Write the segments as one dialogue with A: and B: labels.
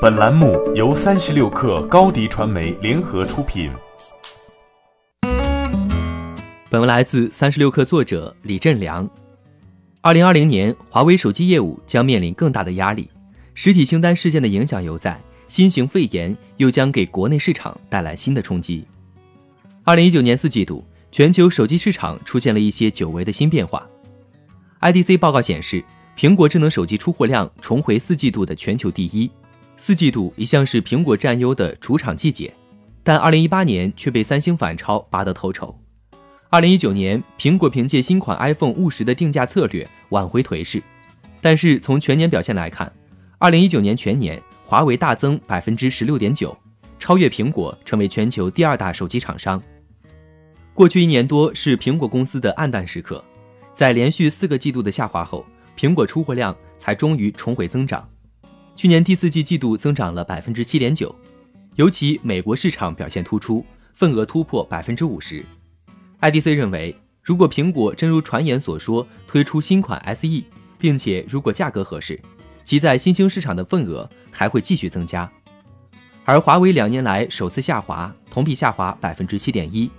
A: 本栏目由三十六氪高低传媒联合出品。
B: 本文来自三十六氪作者李振良。二零二零年，华为手机业务将面临更大的压力。实体清单事件的影响犹在，新型肺炎又将给国内市场带来新的冲击。二零一九年四季度，全球手机市场出现了一些久违的新变化。IDC 报告显示。苹果智能手机出货量重回四季度的全球第一，四季度一向是苹果占优的主场季节，但二零一八年却被三星反超，拔得头筹。二零一九年，苹果凭借新款 iPhone 务实的定价策略挽回颓势，但是从全年表现来看，二零一九年全年华为大增百分之十六点九，超越苹果成为全球第二大手机厂商。过去一年多是苹果公司的暗淡时刻，在连续四个季度的下滑后。苹果出货量才终于重回增长，去年第四季季度增长了百分之七点九，尤其美国市场表现突出，份额突破百分之五十。IDC 认为，如果苹果真如传言所说推出新款 SE，并且如果价格合适，其在新兴市场的份额还会继续增加。而华为两年来首次下滑，同比下滑百分之七点一。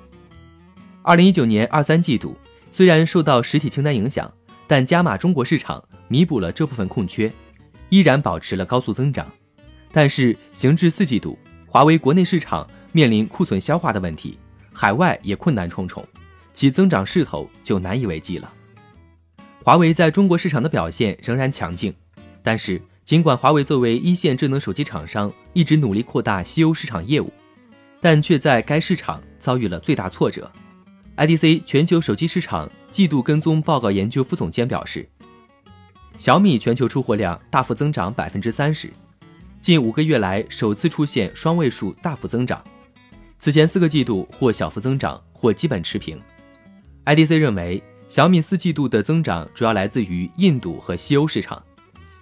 B: 二零一九年二三季度虽然受到实体清单影响。但加码中国市场弥补了这部分空缺，依然保持了高速增长。但是行至四季度，华为国内市场面临库存消化的问题，海外也困难重重，其增长势头就难以为继了。华为在中国市场的表现仍然强劲，但是尽管华为作为一线智能手机厂商一直努力扩大西欧市场业务，但却在该市场遭遇了最大挫折。IDC 全球手机市场季度跟踪报告研究副总监表示，小米全球出货量大幅增长百分之三十，近五个月来首次出现双位数大幅增长。此前四个季度或小幅增长，或基本持平。IDC 认为，小米四季度的增长主要来自于印度和西欧市场。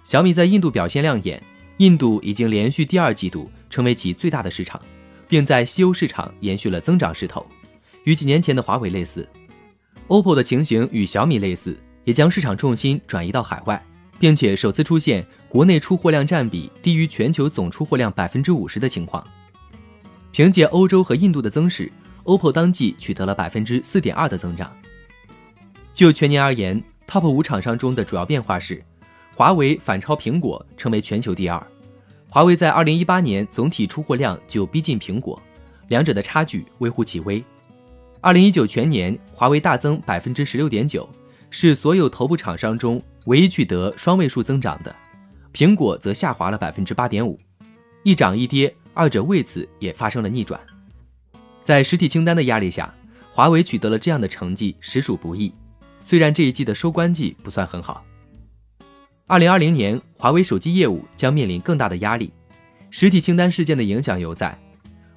B: 小米在印度表现亮眼，印度已经连续第二季度成为其最大的市场，并在西欧市场延续了增长势头。与几年前的华为类似，OPPO 的情形与小米类似，也将市场重心转移到海外，并且首次出现国内出货量占比低于全球总出货量百分之五十的情况。凭借欧洲和印度的增势，OPPO 当季取得了百分之四点二的增长。就全年而言，TOP 五厂商中的主要变化是，华为反超苹果成为全球第二。华为在二零一八年总体出货量就逼近苹果，两者的差距微乎其微。二零一九全年，华为大增百分之十六点九，是所有头部厂商中唯一取得双位数增长的。苹果则下滑了百分之八点五，一涨一跌，二者为此也发生了逆转。在实体清单的压力下，华为取得了这样的成绩实属不易。虽然这一季的收官季不算很好，二零二零年华为手机业务将面临更大的压力，实体清单事件的影响犹在。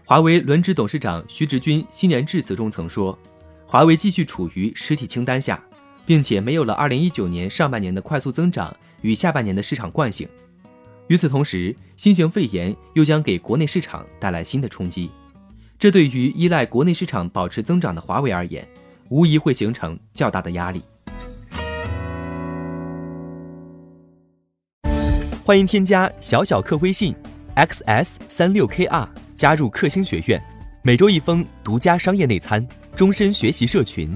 B: 华为轮值董事长徐直军新年致辞中曾说：“华为继续处于实体清单下，并且没有了2019年上半年的快速增长与下半年的市场惯性。与此同时，新型肺炎又将给国内市场带来新的冲击，这对于依赖国内市场保持增长的华为而言，无疑会形成较大的压力。”欢迎添加小小客微信：xs 三六 kr。加入克星学院，每周一封独家商业内参，终身学习社群，